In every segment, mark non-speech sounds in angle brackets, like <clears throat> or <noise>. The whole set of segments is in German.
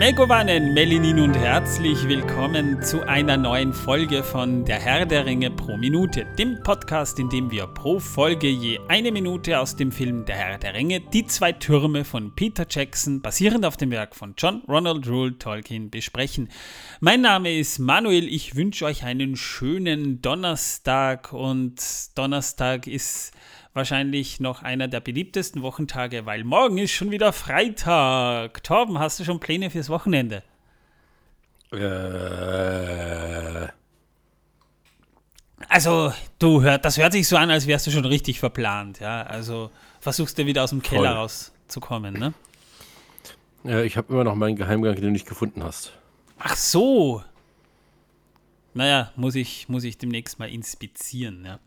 Megowannen, Melinin und herzlich willkommen zu einer neuen Folge von Der Herr der Ringe pro Minute, dem Podcast, in dem wir pro Folge je eine Minute aus dem Film Der Herr der Ringe, die zwei Türme von Peter Jackson, basierend auf dem Werk von John Ronald Rule Tolkien, besprechen. Mein Name ist Manuel, ich wünsche euch einen schönen Donnerstag und Donnerstag ist wahrscheinlich noch einer der beliebtesten Wochentage, weil morgen ist schon wieder Freitag. Torben, hast du schon Pläne fürs Wochenende? Äh. Also, du hört, das hört sich so an, als wärst du schon richtig verplant, ja. Also versuchst du wieder aus dem Keller Voll. rauszukommen, ne? Ja, ich habe immer noch meinen Geheimgang, den du nicht gefunden hast. Ach so. Naja, muss ich, muss ich demnächst mal inspizieren, ja.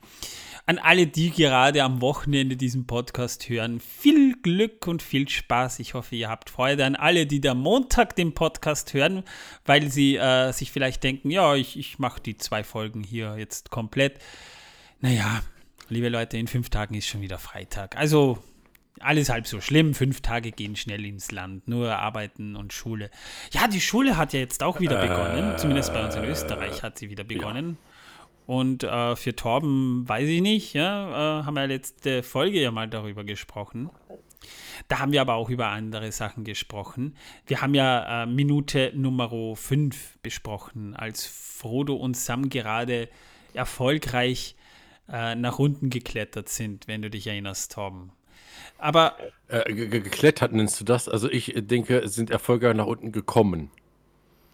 An alle, die gerade am Wochenende diesen Podcast hören, viel Glück und viel Spaß. Ich hoffe, ihr habt Freude. An alle, die der Montag den Podcast hören, weil sie äh, sich vielleicht denken, ja, ich, ich mache die zwei Folgen hier jetzt komplett. Naja, liebe Leute, in fünf Tagen ist schon wieder Freitag. Also alles halb so schlimm. Fünf Tage gehen schnell ins Land. Nur Arbeiten und Schule. Ja, die Schule hat ja jetzt auch wieder begonnen. Zumindest bei uns in Österreich hat sie wieder begonnen. Und äh, für Torben weiß ich nicht, ja, äh, haben wir letzte Folge ja mal darüber gesprochen. Da haben wir aber auch über andere Sachen gesprochen. Wir haben ja äh, Minute Nummer 5 besprochen, als Frodo und Sam gerade erfolgreich äh, nach unten geklettert sind, wenn du dich erinnerst, Torben. Aber Äh, ge- ge- geklettert nennst du das? Also ich äh, denke, sind erfolgreich nach unten gekommen.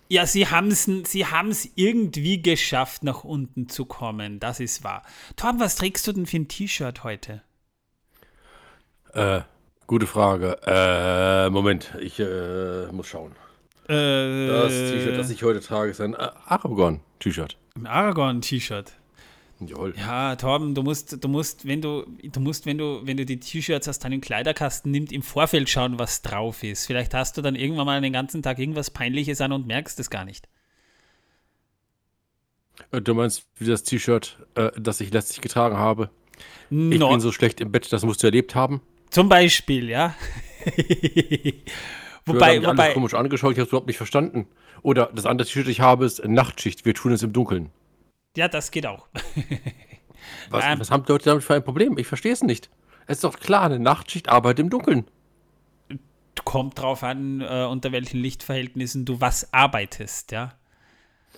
Ja, sie haben es sie haben's irgendwie geschafft, nach unten zu kommen. Das ist wahr. Torben, was trägst du denn für ein T-Shirt heute? Äh, gute Frage. Äh, Moment, ich äh, muss schauen. Äh, Das T-Shirt, das ich heute trage, ist ein Aragorn-T-Shirt. Ein Aragorn-T-Shirt. Jawohl. Ja, Torben, du musst, du musst, wenn du, du musst, wenn du, wenn du die T-Shirts aus deinem Kleiderkasten nimmst, im Vorfeld schauen, was drauf ist. Vielleicht hast du dann irgendwann mal den ganzen Tag irgendwas Peinliches an und merkst es gar nicht. Äh, Du meinst, wie das T-Shirt, äh, das ich letztlich getragen habe? Ich No, bin so schlecht im Bett, das musst du erlebt haben. zum Beispiel, ja. <laughs> Wobei, mich wobei, alles komisch angeschaut, ich habe es überhaupt nicht verstanden. Oder das andere T-Shirt, das ich habe, ist Nachtschicht. Wir tun es im Dunkeln. Ja, das geht auch. <laughs> Was, Ähm. was haben die Leute damit für ein Problem? Ich verstehe es nicht. Es ist doch klar, eine Nachtschicht arbeitet im Dunkeln. Kommt drauf an, äh, unter welchen Lichtverhältnissen du was arbeitest, ja.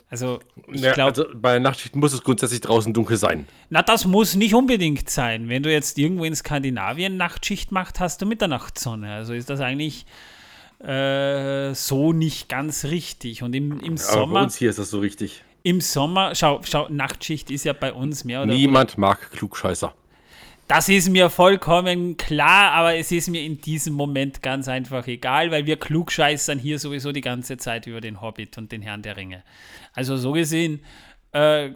Also, ich Ja, glaube, also bei Nachtschicht muss es grundsätzlich draußen dunkel sein. Na, das muss nicht unbedingt sein. Wenn du jetzt irgendwo in Skandinavien Nachtschicht machst, hast du Mitternachtssonne. Also ist das eigentlich äh, so nicht ganz richtig. Und im, im Aber bei Sommer, uns hier ist das so richtig. Im Sommer, schau, schau, Nachtschicht ist ja bei uns mehr oder Niemand mag Klugscheißer. Das ist mir vollkommen klar, aber es ist mir in diesem Moment ganz einfach egal, weil wir klugscheißern hier sowieso die ganze Zeit über den Hobbit und den Herrn der Ringe. Also so gesehen äh,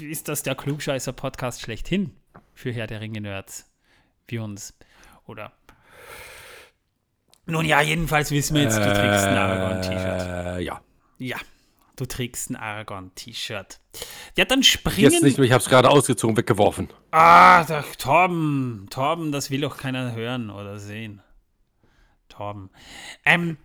ist das der Klugscheißer-Podcast schlechthin für Herr der Ringe-Nerds wie uns. Oder nun ja, jedenfalls wissen wir jetzt, du trägst ein Aragorn-T-Shirt. Äh, ja. Ja, du trägst ein Aragorn-T-Shirt. Ja, dann Jetzt springen nicht mehr, ich habe es gerade ausgezogen, weggeworfen. Ah, da, Torben, Torben, das will doch keiner hören oder sehen. Torben. Ähm,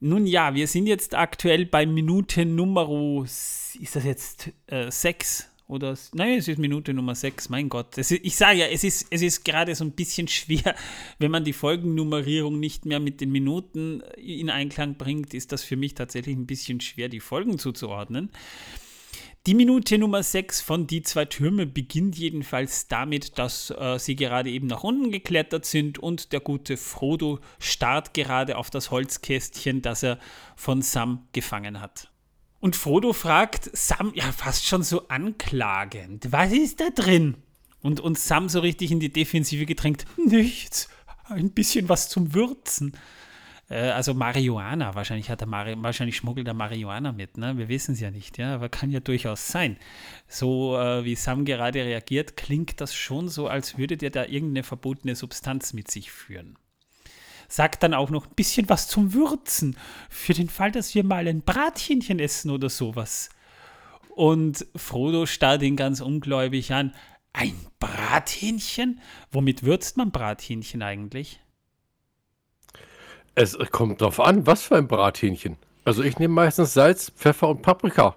nun ja, wir sind jetzt aktuell bei Minute Nummer, ist das jetzt äh, 6 oder, nein, es ist Minute Nummer 6, mein Gott. Ist, ich sage ja, es ist, es ist gerade so ein bisschen <laughs> schwer, wenn man die Folgennummerierung nicht mehr mit den Minuten in Einklang bringt, ist das für mich tatsächlich ein bisschen schwer, die Folgen zuzuordnen. Die Minute Nummer 6 von Die zwei Türme beginnt jedenfalls damit, dass äh, sie gerade eben nach unten geklettert sind und der gute Frodo starrt gerade auf das Holzkästchen, das er von Sam gefangen hat. Und Frodo fragt Sam, ja fast schon so anklagend, was ist da drin? Und, und Sam so richtig in die Defensive gedrängt, nichts, ein bisschen was zum Würzen. Äh, also Marihuana, wahrscheinlich hat er Mari wahrscheinlich schmuggelt er Marihuana mit, ne? Wir wissen es ja nicht, ja, aber kann ja durchaus sein. So äh, wie Sam gerade reagiert, klingt das schon so, als würde der da irgendeine verbotene Substanz mit sich führen. Sagt dann auch noch ein bisschen was zum Würzen, für den Fall, dass wir mal ein Brathähnchen essen oder sowas. Und Frodo starrt ihn ganz ungläubig an. Ein Brathähnchen? Womit würzt man Brathähnchen eigentlich? Es kommt drauf an, was für ein Brathähnchen. Also ich nehme meistens Salz, Pfeffer und Paprika.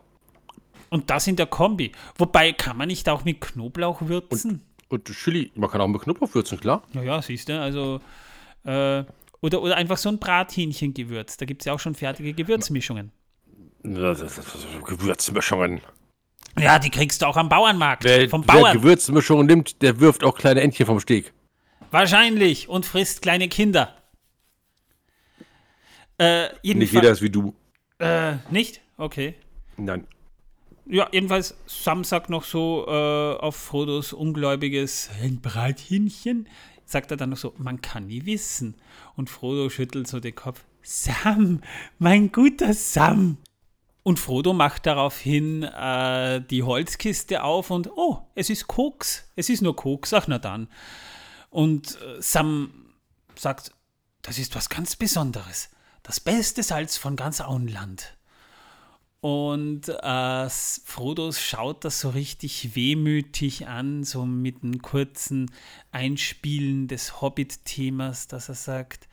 Und das in der Kombi. Wobei, kann man nicht auch mit Knoblauch würzen? Und Chili, man kann auch mit Knoblauch würzen, klar. Ja, ja, siehst du, also. Äh, oder, oder einfach so ein Brathähnchengewürz. Da gibt es ja auch schon fertige Gewürzmischungen. Gewürzmischungen. Ja, die kriegst du auch am Bauernmarkt. Wer, vom wer Bauern. Gewürzmischungen nimmt, der wirft auch kleine Entchen vom Steg. Wahrscheinlich. Und frisst kleine Kinder. Äh, Nicht jedenfalls. jeder ist wie du. Äh, nicht? Okay. Nein. Ja, jedenfalls Sam sagt noch so äh, auf Frodos ungläubiges ein Brathähnchen, sagt er dann noch so, man kann nie wissen. Und Frodo schüttelt so den Kopf. Sam, mein guter Sam. Und Frodo macht daraufhin äh, die Holzkiste auf und oh, es ist Koks. Es ist nur Koks. Ach na dann. Und äh, Sam sagt, das ist was ganz Besonderes. Das beste Salz von ganz Auenland. Und äh, Frodo schaut das so richtig wehmütig an, so mit einem kurzen Einspielen des Hobbit-Themas, dass er sagt,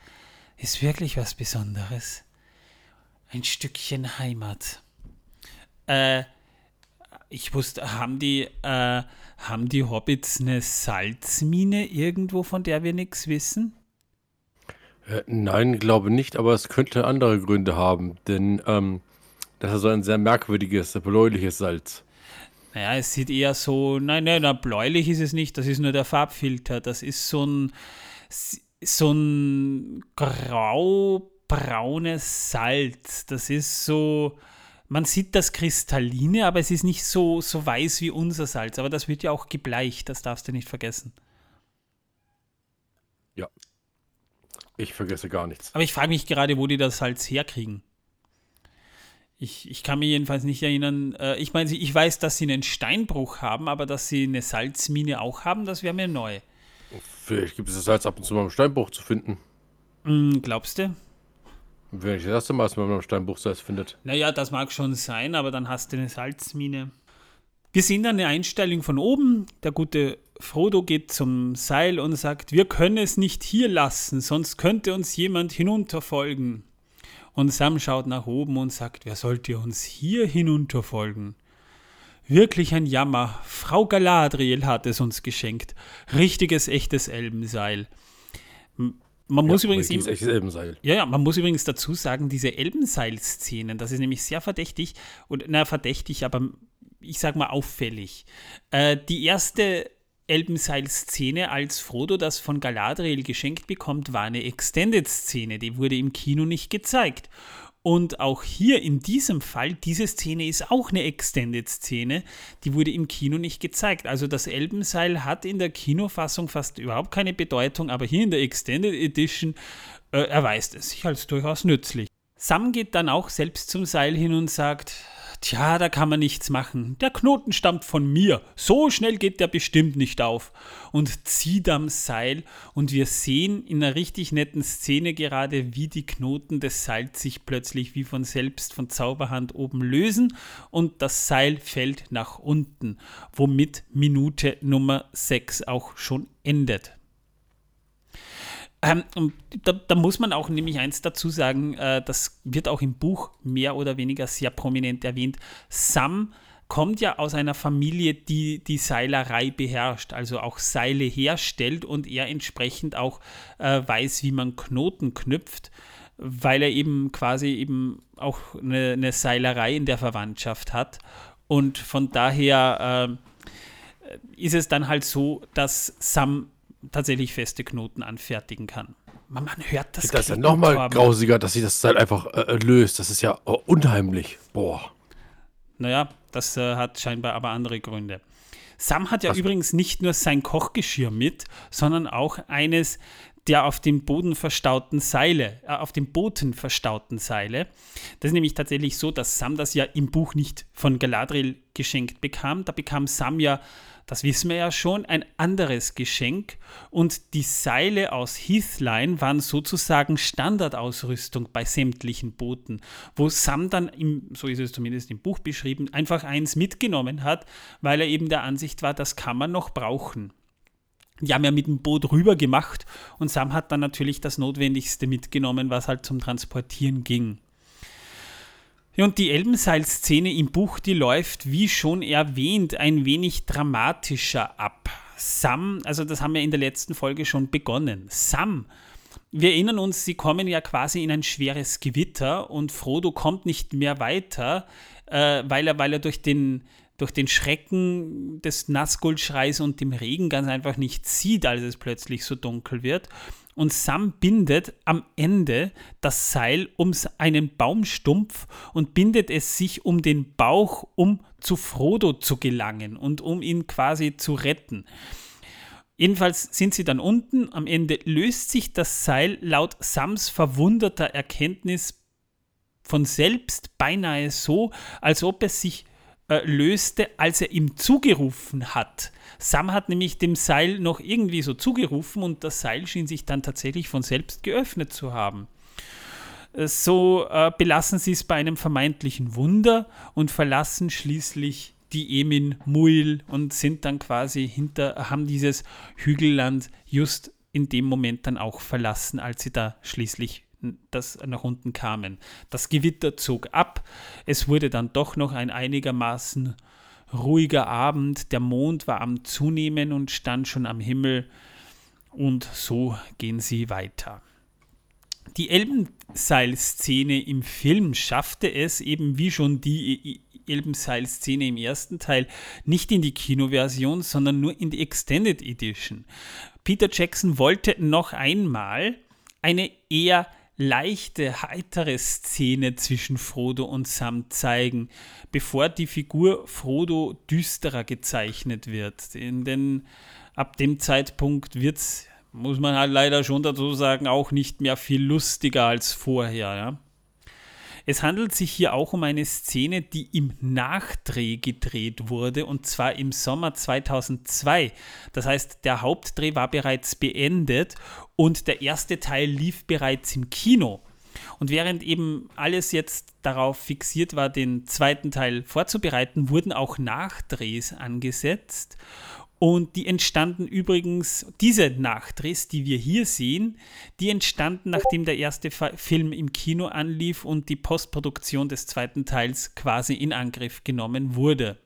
ist wirklich was Besonderes. Ein Stückchen Heimat. Äh, ich wusste, haben die, äh, haben die Hobbits eine Salzmine irgendwo, von der wir nichts wissen? Äh, nein, glaube nicht, aber es könnte andere Gründe haben, denn ähm, das ist so ein sehr merkwürdiges, bläuliches Salz. Naja, es sieht eher so, nein, nein, na, bläulich ist es nicht, das ist nur der Farbfilter. Das ist so ein, so ein graubraunes Salz. Das ist so, man sieht das Kristalline, aber es ist nicht so, so weiß wie unser Salz. Aber das wird ja auch gebleicht, das darfst du nicht vergessen. Ja. Ich vergesse gar nichts. Aber ich frage mich gerade, wo die das Salz herkriegen. Ich, ich kann mich jedenfalls nicht erinnern. Äh, ich meine, ich weiß, dass sie einen Steinbruch haben, aber dass sie eine Salzmine auch haben, das wäre mir neu. Vielleicht gibt es das Salz ab und zu mal im Steinbruch zu finden. Hm, glaubst du? Wenn ich das erste Mal, dass man im Steinbruch Salz findet. Naja, das mag schon sein, aber dann hast du eine Salzmine. Wir sehen dann eine Einstellung von oben. Der gute Frodo geht zum Seil und sagt, wir können es nicht hier lassen, sonst könnte uns jemand hinunterfolgen. Und Sam schaut nach oben und sagt, wer sollte uns hier hinunterfolgen? Wirklich ein Jammer. Frau Galadriel hat es uns geschenkt. Richtiges, echtes Elbenseil. Man muss ja, übrigens echtes Elbenseil. ja, ja, man muss übrigens dazu sagen, diese Elbenseil-Szenen, das ist nämlich sehr verdächtig, und na, verdächtig, aber ich sag mal auffällig. Äh, die erste Elbenseil-Szene, als Frodo das von Galadriel geschenkt bekommt, war eine Extended-Szene, die wurde im Kino nicht gezeigt. Und auch hier in diesem Fall, diese Szene ist auch eine Extended-Szene, die wurde im Kino nicht gezeigt. Also das Elbenseil hat in der Kinofassung fast überhaupt keine Bedeutung, aber hier in der Extended Edition äh, erweist es sich als durchaus nützlich. Sam geht dann auch selbst zum Seil hin und sagt, tja, da kann man nichts machen. Der Knoten stammt von mir. So schnell geht der bestimmt nicht auf. Und zieht am Seil und wir sehen in einer richtig netten Szene gerade, wie die Knoten des Seils sich plötzlich wie von selbst von Zauberhand oben lösen und das Seil fällt nach unten, womit Minute Nummer 6 auch schon endet. Ähm, da, da muss man auch nämlich eins dazu sagen, äh, das wird auch im Buch mehr oder weniger sehr prominent erwähnt. Sam kommt ja aus einer Familie, die die Seilerei beherrscht, also auch Seile herstellt und er entsprechend auch äh, weiß, wie man Knoten knüpft, weil er eben quasi eben auch eine, eine Seilerei in der Verwandtschaft hat. Und von daher äh, ist es dann halt so, dass Sam tatsächlich feste Knoten anfertigen kann. Man, man hört das. Das ist ja nochmal grausiger, dass sich das Seil einfach äh, löst. Das ist ja oh, unheimlich. Boah. Naja, das äh, hat scheinbar aber andere Gründe. Sam hat ja Was- übrigens nicht nur sein Kochgeschirr mit, sondern auch eines der auf dem Boden verstauten Seile, äh, auf dem Booten verstauten Seile. Das ist nämlich tatsächlich so, dass Sam das ja im Buch nicht von Galadriel geschenkt bekam. Da bekam Sam ja, das wissen wir ja schon, ein anderes Geschenk. Und die Seile aus Heathline waren sozusagen Standardausrüstung bei sämtlichen Booten, wo Sam dann, im, so ist es zumindest im Buch beschrieben, einfach eins mitgenommen hat, weil er eben der Ansicht war, das kann man noch brauchen. Die haben ja mit dem Boot rüber gemacht und Sam hat dann natürlich das Notwendigste mitgenommen, was halt zum Transportieren ging. und die Elbenseil-Szene im Buch, die läuft, wie schon erwähnt, ein wenig dramatischer ab. Sam, also das haben wir in der letzten Folge schon begonnen. Sam, wir erinnern uns, sie kommen ja quasi in ein schweres Gewitter und Frodo kommt nicht mehr weiter, äh, weil, er, weil er durch den, durch den Schrecken des Nazgul-Schreis und dem Regen ganz einfach nicht sieht, als es plötzlich so dunkel wird. Und Sam bindet am Ende das Seil um einen Baumstumpf und bindet es sich um den Bauch, um zu Frodo zu gelangen und um ihn quasi zu retten. Jedenfalls sind sie dann unten. Am Ende löst sich das Seil laut Sams verwunderter Erkenntnis von selbst beinahe so, als ob es sich äh, löste, als er ihm zugerufen hat. Sam hat nämlich dem Seil noch irgendwie so zugerufen und das Seil schien sich dann tatsächlich von selbst geöffnet zu haben. Äh, so äh, belassen sie es bei einem vermeintlichen Wunder und verlassen schließlich die Emin Muil und sind dann quasi hinter, haben dieses Hügelland just in dem Moment dann auch verlassen, als sie da schließlich das nach unten kamen. Das Gewitter zog ab, es wurde dann doch noch ein einigermaßen ruhiger Abend, der Mond war am Zunehmen und stand schon am Himmel und so gehen sie weiter. Die Elbenseil-Szene im Film schaffte es eben wie schon die Elbenseil-Szene im ersten Teil nicht in die Kinoversion, sondern nur in die Extended Edition. Peter Jackson wollte noch einmal eine eher leichte, heitere Szene zwischen Frodo und Sam zeigen, bevor die Figur Frodo düsterer gezeichnet wird. Denn ab dem Zeitpunkt wird es, muss man halt leider schon dazu sagen, auch nicht mehr viel lustiger als vorher. Ja? Es handelt sich hier auch um eine Szene, die im Nachdreh gedreht wurde und zwar im Sommer 2002. Das heißt, der Hauptdreh war bereits beendet und der erste Teil lief bereits im Kino. Und während eben alles jetzt darauf fixiert war, den zweiten Teil vorzubereiten, wurden auch Nachdrehs angesetzt. Und die entstanden übrigens, diese Nachdrehs, die wir hier sehen, die entstanden, nachdem der erste Film im Kino anlief und die Postproduktion des zweiten Teils quasi in Angriff genommen wurde.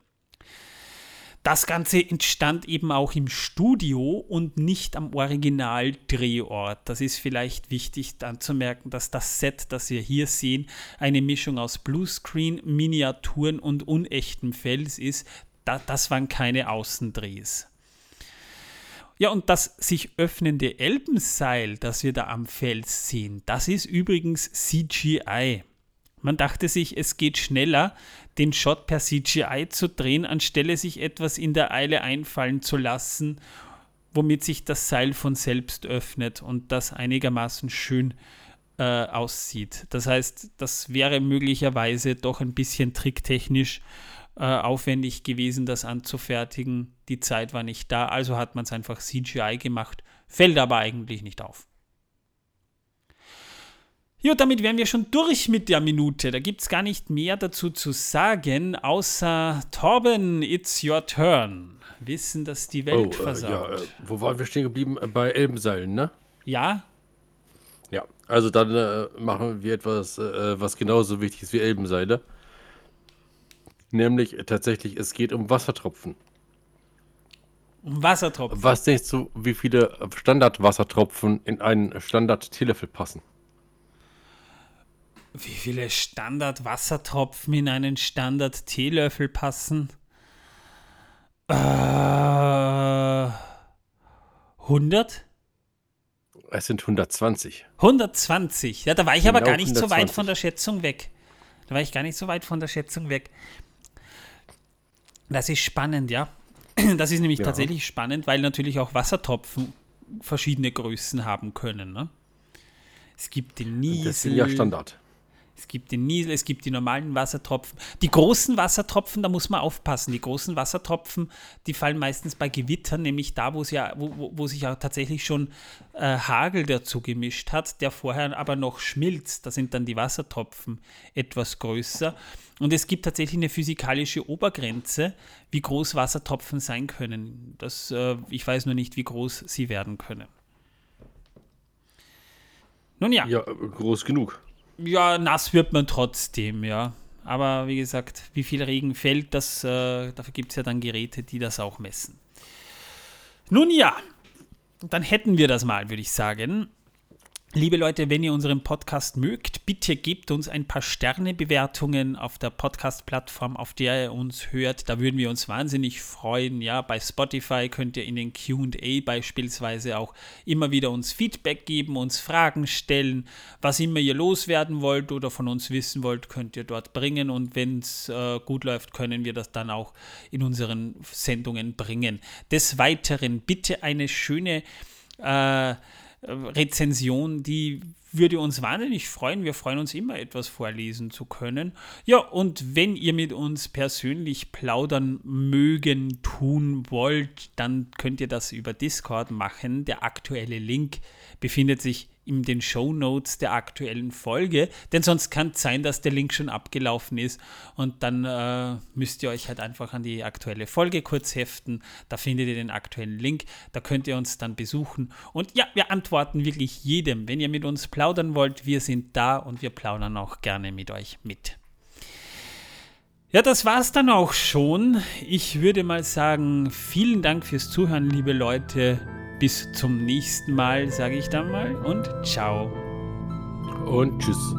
Das Ganze entstand eben auch im Studio und nicht am Originaldrehort. Das ist vielleicht wichtig anzumerken, dass das Set, das wir hier sehen, eine Mischung aus Bluescreen, Miniaturen und unechtem Fels ist, da, das waren keine Außendrehs. Ja, und das sich öffnende Elbenseil, das wir da am Fels sehen, das ist übrigens CGI. Man dachte sich, es geht schneller, den Shot per CGI zu drehen, anstelle sich etwas in der Eile einfallen zu lassen, womit sich das Seil von selbst öffnet und das einigermaßen schön äh, aussieht. Das heißt, das wäre möglicherweise doch ein bisschen tricktechnisch äh, aufwendig gewesen, das anzufertigen. Die Zeit war nicht da, also hat man es einfach CGI gemacht, fällt aber eigentlich nicht auf. Ja, damit wären wir schon durch mit der Minute. Da gibt es gar nicht mehr dazu zu sagen, außer Torben, it's your turn. Wissen, dass die Welt oh, versaut. Äh, ja, äh, wo waren wir stehen geblieben? Äh, bei Elbenseilen, ne? Ja. Ja, also dann äh, machen wir etwas, äh, was genauso wichtig ist wie Elbenseile. Nämlich tatsächlich, es geht um Wassertropfen. Um Wassertropfen? Was denkst du, wie viele Standardwassertropfen in einen Standard-Teelöffel passen? Wie viele Standardwassertropfen in einen Standard-Teelöffel passen? Äh, 100? Es sind 120. 120. Ja, da war ich genau aber gar nicht 120. so weit von der Schätzung weg. Da war ich gar nicht so weit von der Schätzung weg. Das ist spannend, ja. <clears throat> Das ist nämlich ja. tatsächlich spannend, weil natürlich auch Wassertropfen verschiedene Größen haben können. Ne? Es gibt den Niesel. Das ist ja Standard. Es gibt den Niesel, es gibt die normalen Wassertropfen. Die großen Wassertropfen, da muss man aufpassen. Die großen Wassertropfen, die fallen meistens bei Gewittern, nämlich da, wo, ja, wo, wo sich ja tatsächlich schon äh, Hagel dazu gemischt hat, der vorher aber noch schmilzt. Da sind dann die Wassertropfen etwas größer. Und es gibt tatsächlich eine physikalische Obergrenze, wie groß Wassertropfen sein können. Das, äh, ich weiß nur nicht, wie groß sie werden können. Nun ja. Ja, groß genug. Ja, nass wird man trotzdem, ja. Aber wie gesagt, wie viel Regen fällt, das, äh, dafür gibt es ja dann Geräte, die das auch messen. Nun ja, dann hätten wir das mal, würde ich sagen. Liebe Leute, wenn ihr unseren Podcast mögt, bitte gebt uns ein paar Sternebewertungen auf der Podcast-Plattform, auf der ihr uns hört. Da würden wir uns wahnsinnig freuen. Ja, bei Spotify könnt ihr in den QA beispielsweise auch immer wieder uns Feedback geben, uns Fragen stellen. Was immer ihr loswerden wollt oder von uns wissen wollt, könnt ihr dort bringen. Und wenn es äh, gut läuft, können wir das dann auch in unseren Sendungen bringen. Des Weiteren bitte eine schöne. Äh, Rezension, die würde uns wahnsinnig freuen. Wir freuen uns immer, etwas vorlesen zu können. Ja, und wenn ihr mit uns persönlich plaudern mögen, tun wollt, dann könnt ihr das über Discord machen. Der aktuelle Link befindet sich in den Show Notes der aktuellen Folge, denn sonst kann es sein, dass der Link schon abgelaufen ist und dann äh, müsst ihr euch halt einfach an die aktuelle Folge kurz heften. Da findet ihr den aktuellen Link, da könnt ihr uns dann besuchen und ja, wir antworten wirklich jedem. Wenn ihr mit uns plaudern wollt, wir sind da und wir plaudern auch gerne mit euch mit. Ja, das war's dann auch schon. Ich würde mal sagen, vielen Dank fürs Zuhören, liebe Leute. Bis zum nächsten Mal, sage ich dann mal, und ciao. Und tschüss.